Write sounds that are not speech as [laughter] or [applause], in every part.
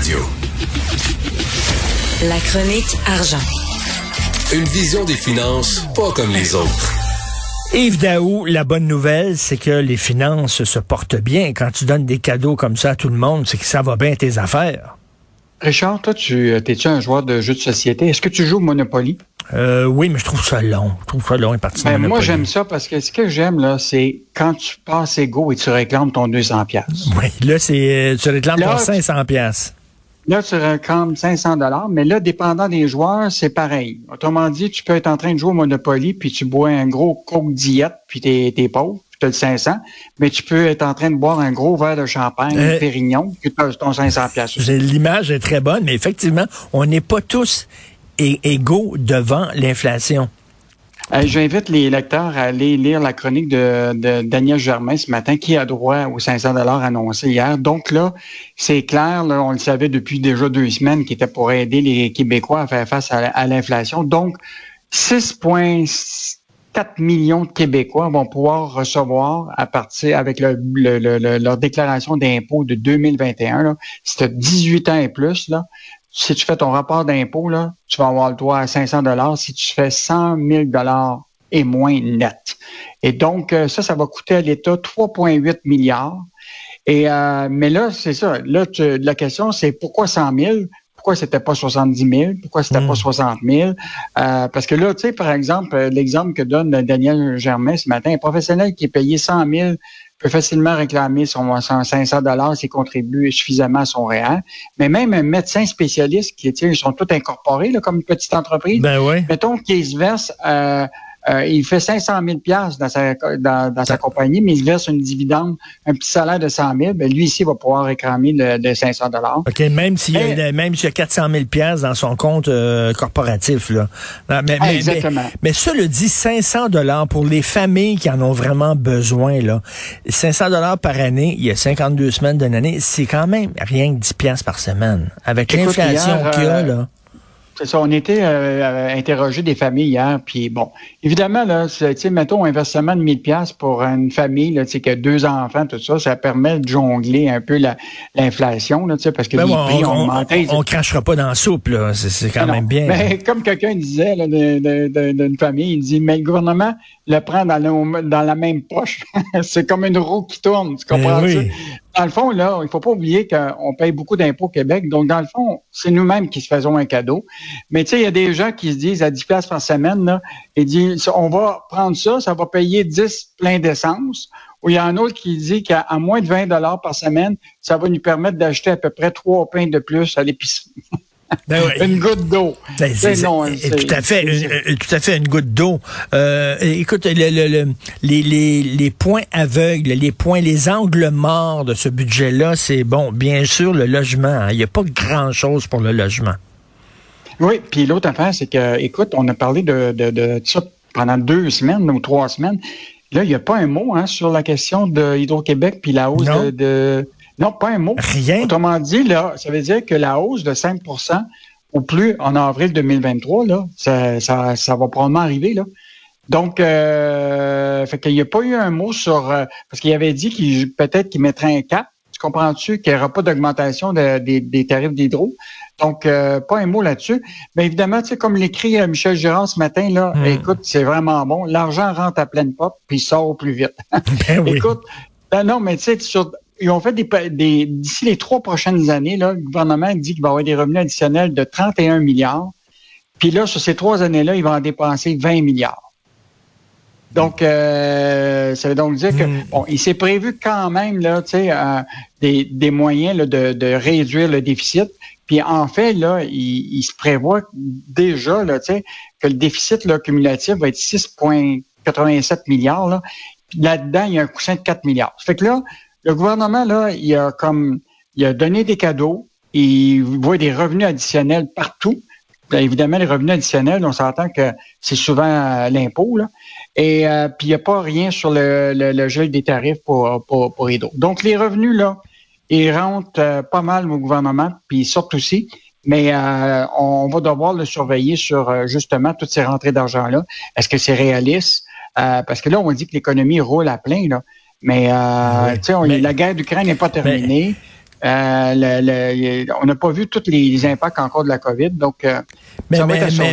Radio. La chronique argent. Une vision des finances pas comme les autres. Yves Daou, la bonne nouvelle, c'est que les finances se portent bien. Quand tu donnes des cadeaux comme ça à tout le monde, c'est que ça va bien tes affaires. Richard, toi, tu es-tu un joueur de jeux de société? Est-ce que tu joues au Monopoly? Euh, oui, mais je trouve ça long. Je trouve ça long, parti ben, Moi, j'aime ça parce que ce que j'aime, là, c'est quand tu passes égaux et tu réclames ton 200 pièces. Oui, là, c'est, tu réclames ton 500 pièces. Là, tu réclames 500 dollars, mais là, dépendant des joueurs, c'est pareil. Autrement dit, tu peux être en train de jouer au Monopoly, puis tu bois un gros coke diète, puis t'es, es pauvre, puis t'as le 500, mais tu peux être en train de boire un gros verre de champagne, euh, Pérignon, puis tu as ton 500 pièces. L'image est très bonne, mais effectivement, on n'est pas tous égaux devant l'inflation. Euh, J'invite les lecteurs à aller lire la chronique de, Daniel Germain ce matin, qui a droit aux 500 dollars annoncés hier. Donc là, c'est clair, on le savait depuis déjà deux semaines, qui était pour aider les Québécois à faire face à, l'inflation. Donc, 6,4 millions de Québécois vont pouvoir recevoir à partir avec leur déclaration d'impôt de 2021. Si tu 18 ans et plus, là, si tu fais ton rapport d'impôt, là, tu vas avoir le droit à 500 dollars si tu fais 100 000 dollars et moins net. Et donc, euh, ça, ça va coûter à l'État 3,8 milliards. Et euh, mais là, c'est ça. Là, la question, c'est pourquoi 100 000? Pourquoi c'était pas 70 000? Pourquoi c'était pas 60 hmm. 000? Euh, parce que là, tu sais, par exemple, l'exemple que donne Daniel Germain ce matin, un professionnel qui est payé 100 000 peut facilement réclamer son, 500 dollars s'il contribue suffisamment à son réel. Mais même un médecin spécialiste qui, ils sont tous incorporés là, comme une petite entreprise. Ben oui. Mettons qu'il se verse euh, euh, il fait 500 000 dans sa, dans, dans sa compagnie, mais il verse une dividende, un petit salaire de 100 000. Ben lui ici va pouvoir réclamer de, 500 dollars. Ok, même s'il y a même s'il y a 400 000 dans son compte euh, corporatif là. Mais, mais, Exactement. Mais, ça le dit 500 dollars pour les familles qui en ont vraiment besoin là. 500 dollars par année, il y a 52 semaines d'une année, c'est quand même rien que 10 par semaine avec l'inflation qu'il y a euh, là. Ça, on était euh, interrogé des familles hier, puis bon, évidemment, là, mettons un versement de 1000 pièces pour une famille, là, qui a deux enfants, tout ça, ça permet de jongler un peu l'inflation, là, parce que ben les prix on, ont augmenté. On, crachera pas dans la soupe, là, c'est quand même bien. Mais comme quelqu'un disait, d'une famille, il dit, mais le gouvernement le prend dans, dans la même poche. [laughs] c'est comme une roue qui tourne, tu comprends ben ça? Dans le fond, là, il faut pas oublier qu'on paye beaucoup d'impôts au Québec. Donc, dans le fond, c'est nous-mêmes qui se faisons un cadeau. Mais tu sais, il y a des gens qui se disent à 10 places par semaine, là, et disent, on va prendre ça, ça va payer 10 pleins d'essence. Ou il y a un autre qui dit qu'à moins de 20 dollars par semaine, ça va nous permettre d'acheter à peu près trois pains de plus à l'épicerie. [laughs] Ben une goutte d'eau. Ben, tout à fait, une, tout à fait une goutte d'eau. Euh, écoute, le, les, les, les points aveugles, les points, les angles morts de ce budget-là, c'est bon, bien sûr, le logement. Hein. Il n'y a pas grand-chose pour le logement. Oui, puis l'autre affaire, c'est que, écoute, on a parlé de, de, de ça pendant deux semaines ou trois semaines. Là, il n'y a pas un mot hein, sur la question de Hydro-Québec puis la hausse de non, pas un mot. Rien. Autrement dit, là, ça veut dire que la hausse de 5% ou plus en avril 2023, là, ça, ça, ça va probablement arriver. Là. Donc, euh, fait qu'il n'y a pas eu un mot sur... Euh, parce qu'il avait dit qu'il peut-être qu'il mettrait un cap. Tu comprends-tu qu'il n'y aura pas d'augmentation des tarifs d'hydro? Donc, euh, pas un mot là-dessus. Mais évidemment, tu sais, comme l'écrit euh, Michel Girard ce matin, là, hmm. écoute, c'est vraiment bon. L'argent rentre à pleine pop, puis il sort plus vite. [laughs] Ben oui. écoute, ben non, mais tu sais, sur ils ont fait des, d'ici les trois prochaines années, là, le gouvernement dit qu'il va avoir des revenus additionnels de 31 milliards. Puis là, sur ces trois années-là, il va en dépenser 20 milliards. Donc, euh, ça veut donc dire que hmm. bon, il s'est prévu quand même là, tu sais, euh, des, des, moyens là, de, de, réduire le déficit. Puis en fait, là, il, se prévoit déjà là, tu sais, que le déficit là, cumulatif va être 6,87 milliards. Là. là-dedans, il y a un coussin de 4 milliards. Ça fait que là, le gouvernement, là, il a comme il a donné des cadeaux, il voit des revenus additionnels partout. Évidemment, les revenus additionnels, on s'entend que c'est souvent euh, l'impôt, là. Et euh, puis, il n'y a pas rien sur le, le, gel des tarifs pour, pour, pour Donc, les revenus, là, ils rentrent euh, pas mal au gouvernement, puis ils sortent aussi. Mais on va devoir le surveiller sur justement toutes ces rentrées d'argent-là. Est-ce que c'est réaliste? parce que là, on dit que l'économie roule à plein, là. Mais, euh, tu sais, la guerre d'Ukraine n'est pas terminée. Euh, on n'a pas vu tous les, impacts encore de la COVID, donc euh, mais,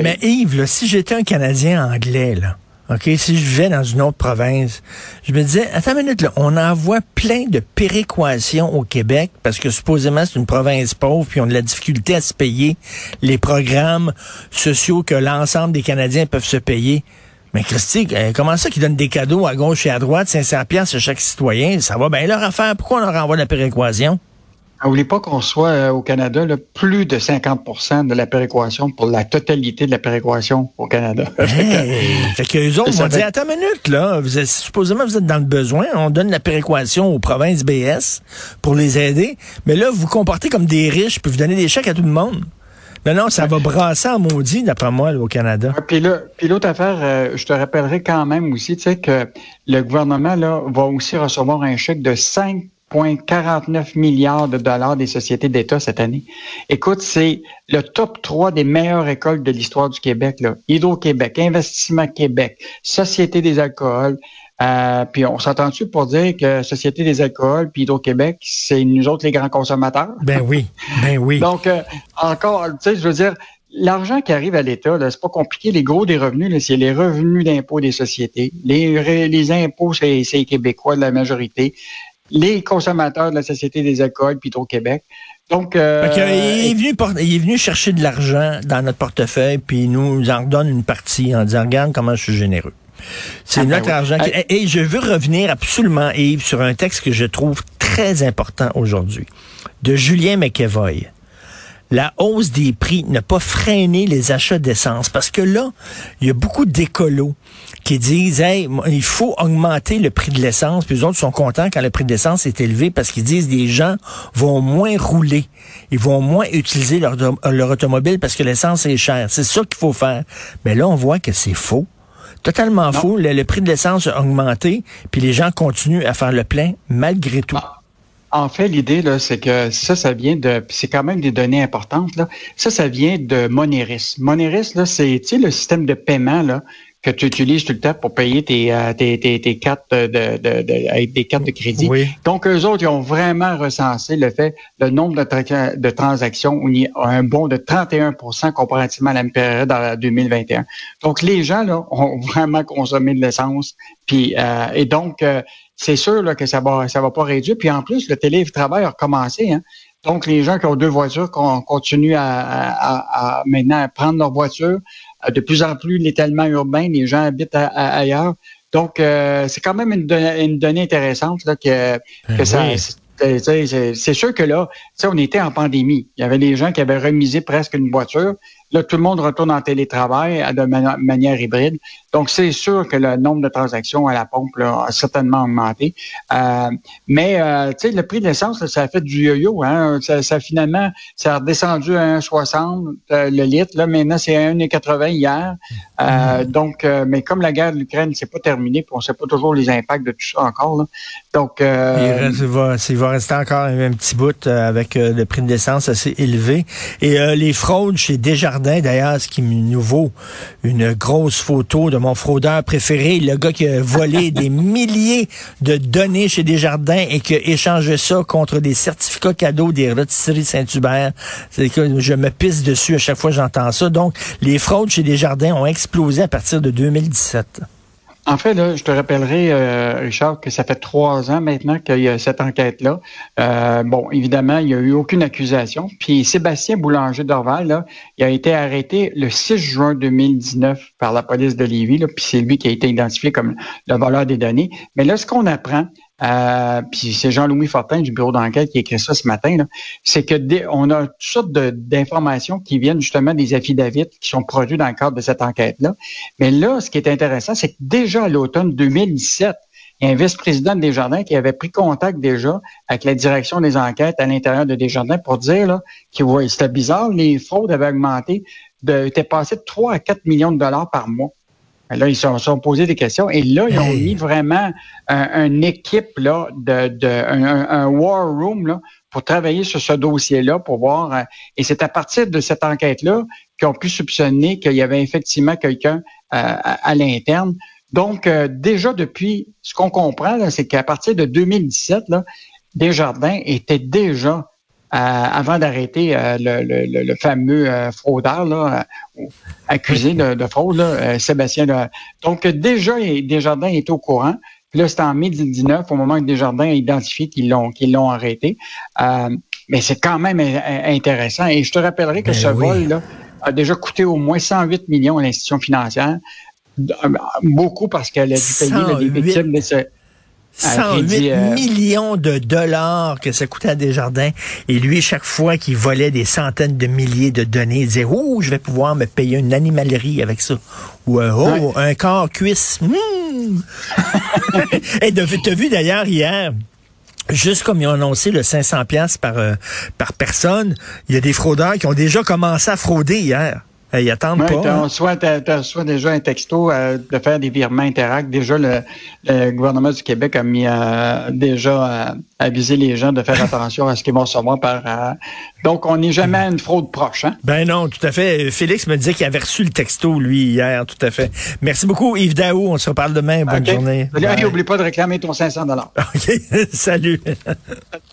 mais, Yves, si j'étais un Canadien anglais, là, OK, si je vivais dans une autre province, je me disais, attends une minute, là, on envoie plein de péréquations au Québec parce que supposément c'est une province pauvre puis on a de la difficulté à se payer les programmes sociaux que l'ensemble des Canadiens peuvent se payer. Mais Christy, euh, comment ça qu'ils donnent des cadeaux à gauche et à droite, 500 pièces à chaque citoyen? Ça va bien leur affaire. Pourquoi on leur envoie la péréquation? N'oubliez pas qu'on soit euh, au Canada plus de 50% de la péréquation pour la totalité de la péréquation au Canada. [laughs] fait que eux autres vont dire, attends une minute, là, vous êtes, supposément vous êtes dans le besoin, on donne la péréquation aux provinces BS pour les aider, mais là, vous, vous comportez comme des riches, puis vous donnez des chèques à tout le monde. Non, non, ça va brasser en maudit, d'après moi, au Canada. puis l'autre affaire, euh, je te rappellerai quand même aussi, tu sais, que le gouvernement là, va aussi recevoir un chèque de 5,49 milliards de dollars des sociétés d'État cette année. Écoute, c'est le top 3 des meilleures écoles de l'histoire du Québec. Là. Hydro-Québec, Investissement Québec, Société des alcools, euh, puis on s'entend-tu pour dire que Société des alcools puis Hydro-Québec, c'est nous autres les grands consommateurs? Ben oui, ben oui. [laughs] Donc, euh, encore, tu sais, je veux dire, l'argent qui arrive à l'État, c'est pas compliqué. Les gros des revenus, c'est les revenus d'impôts des sociétés. Les, les impôts, c'est les Québécois de la majorité. Les consommateurs de la Société des alcools puis Hydro-Québec. Donc, euh, il, est venu, il est venu chercher de l'argent dans notre portefeuille, puis il nous en redonne une partie en disant, regarde comment je suis généreux. C'est ah, ben notre argent. Et, je veux revenir absolument, Yves, sur un texte que je trouve très important aujourd'hui, de Julien McEvoy. La hausse des prix n'a pas freiné les achats d'essence parce que là, il y a beaucoup d'écolos qui disent hey, il faut augmenter le prix de l'essence. Puis les autres sont contents quand le prix de l'essence est élevé parce qu'ils disent les gens vont moins rouler, ils vont moins utiliser leur, leur automobile parce que l'essence est chère. C'est ça qu'il faut faire. Mais là, on voit que c'est faux. Totalement faux. Le, prix de l'essence a augmenté, puis les gens continuent à faire le plein malgré tout. Ah, en fait, l'idée, là, c'est que ça, ça vient de, c'est quand même des données importantes, là. Ça, ça vient de Moneris. Moneris, là, c'est, tu sais, le système de paiement, là, que tu utilises tout le temps pour payer tes, euh, tes, tes, tes, cartes de, de, de, avec des cartes de crédit. Donc, eux autres, ils ont vraiment recensé le fait, le nombre de, de transactions où il y a un bond de 31% comparativement à la même période en 2021. Donc, les gens, là, ont vraiment consommé de l'essence. Puis, euh, et donc, euh, c'est sûr là, que ça va, ça va pas réduire. Puis en plus, le télétravail a recommencé. Hein. Donc, les gens qui ont deux voitures continuent à, à, à maintenant à prendre leur voiture, de plus en plus l'étalement urbain, les gens habitent ailleurs. Donc, euh, c'est quand même une, une, donnée intéressante là, que, ben que ça. C'est sûr que là, on était en pandémie. Il y avait des gens qui avaient remisé presque une voiture. Là, tout le monde retourne en télétravail de manière hybride. Donc, c'est sûr que le nombre de transactions à la pompe a certainement augmenté. Euh, mais, euh, tu sais, le prix de l'essence, ça a fait du yo-yo. Hein? Ça, finalement, ça a redescendu à 1,60 euh, le litre. Là, maintenant, c'est à 1,80 hier. Euh, donc, mais comme la guerre de l'Ukraine, c'est pas terminé, puis on sait pas toujours les impacts de tout ça encore. Là. Donc, il, va, il va rester encore un, petit bout avec le prix de l'essence assez élevé. Et les fraudes chez Desjardins, d'ailleurs, ce qui est nouveau, une grosse photo de mon fraudeur préféré, le gars qui a volé [laughs] des milliers de données chez Desjardins et qui a échangé ça contre des certificats cadeaux des rôtisseries Saint-Hubert. C'est que je me pisse dessus à chaque fois que j'entends ça. Donc, les fraudes chez Desjardins ont explosé à partir de 2017. En fait, je te rappellerai, euh, Richard, que ça fait trois ans maintenant qu'il y a cette enquête-là. Euh, bon, évidemment, il n'y a eu aucune accusation. Puis Sébastien Boulanger d'Orval, il a été arrêté le 6 juin 2019 par la police de Lévis, puis c'est lui qui a été identifié comme le voleur des données. Mais là, ce qu'on apprend, euh, puis c'est Jean-Louis Fortin du bureau d'enquête qui écrit ça ce matin, c'est que on a toutes sortes d'informations qui viennent justement des affidavits qui sont produits dans le cadre de cette enquête-là. Mais là, ce qui est intéressant, c'est que déjà à l'automne 2017, il y a un vice-président de Desjardins qui avait pris contact déjà avec la direction des enquêtes à l'intérieur de Desjardins pour dire là, que c'était bizarre, les fraudes avaient augmenté, de, étaient passées de 3 à 4 millions de dollars par mois. Là, ils se sont, posés des questions et là, ils ont mis vraiment une équipe là, de, de un, war room là, pour travailler sur ce dossier-là, pour voir. Euh, et c'est à partir de cette enquête-là qu'ils ont pu soupçonner qu'il y avait effectivement quelqu'un euh, à, l'interne. Donc, euh, déjà depuis, ce qu'on comprend, c'est qu'à partir de 2017, là, Desjardins était déjà avant d'arrêter le, fameux fraudeur là, accusé de, fraude, là, Sébastien. Donc déjà, Desjardins est au courant. Puis là, c'était en mai 2019, au moment où Desjardins a identifié qu'ils l'ont qu'ils l'ont arrêté. mais c'est quand même intéressant. Et je te rappellerai que ben ce vol-là a déjà coûté au moins 108 millions à l'institution financière. Beaucoup parce qu'elle a dû payer les victimes de ce 108 euh, millions de dollars que ça coûtait à Desjardins. Et lui, chaque fois qu'il volait des centaines de milliers de données, il disait, oh, je vais pouvoir me payer une animalerie avec ça. Ou euh, oh, un corps cuisse. Mmh. [laughs] Et t'as vu d'ailleurs hier, Juste comme ils ont annoncé le 500 pièces par euh, par personne, il y a des fraudeurs qui ont déjà commencé à frauder hier. Ils attendent pas. Soit tu reçois déjà un texto euh, de faire des virements Interact. Déjà, le, gouvernement du Québec a mis euh, déjà avisé les gens de faire [laughs] attention à ce qu'ils vont recevoir par. donc, on n'est jamais à une fraude proche. Hein? Ben non, tout à fait. Félix me disait qu'il avait reçu le texto, lui, hier, tout à fait. Merci beaucoup, Yves Daou. On se reparle demain. Bonne journée. N'oublie pas de réclamer ton 500 [laughs] OK. Salut. [laughs]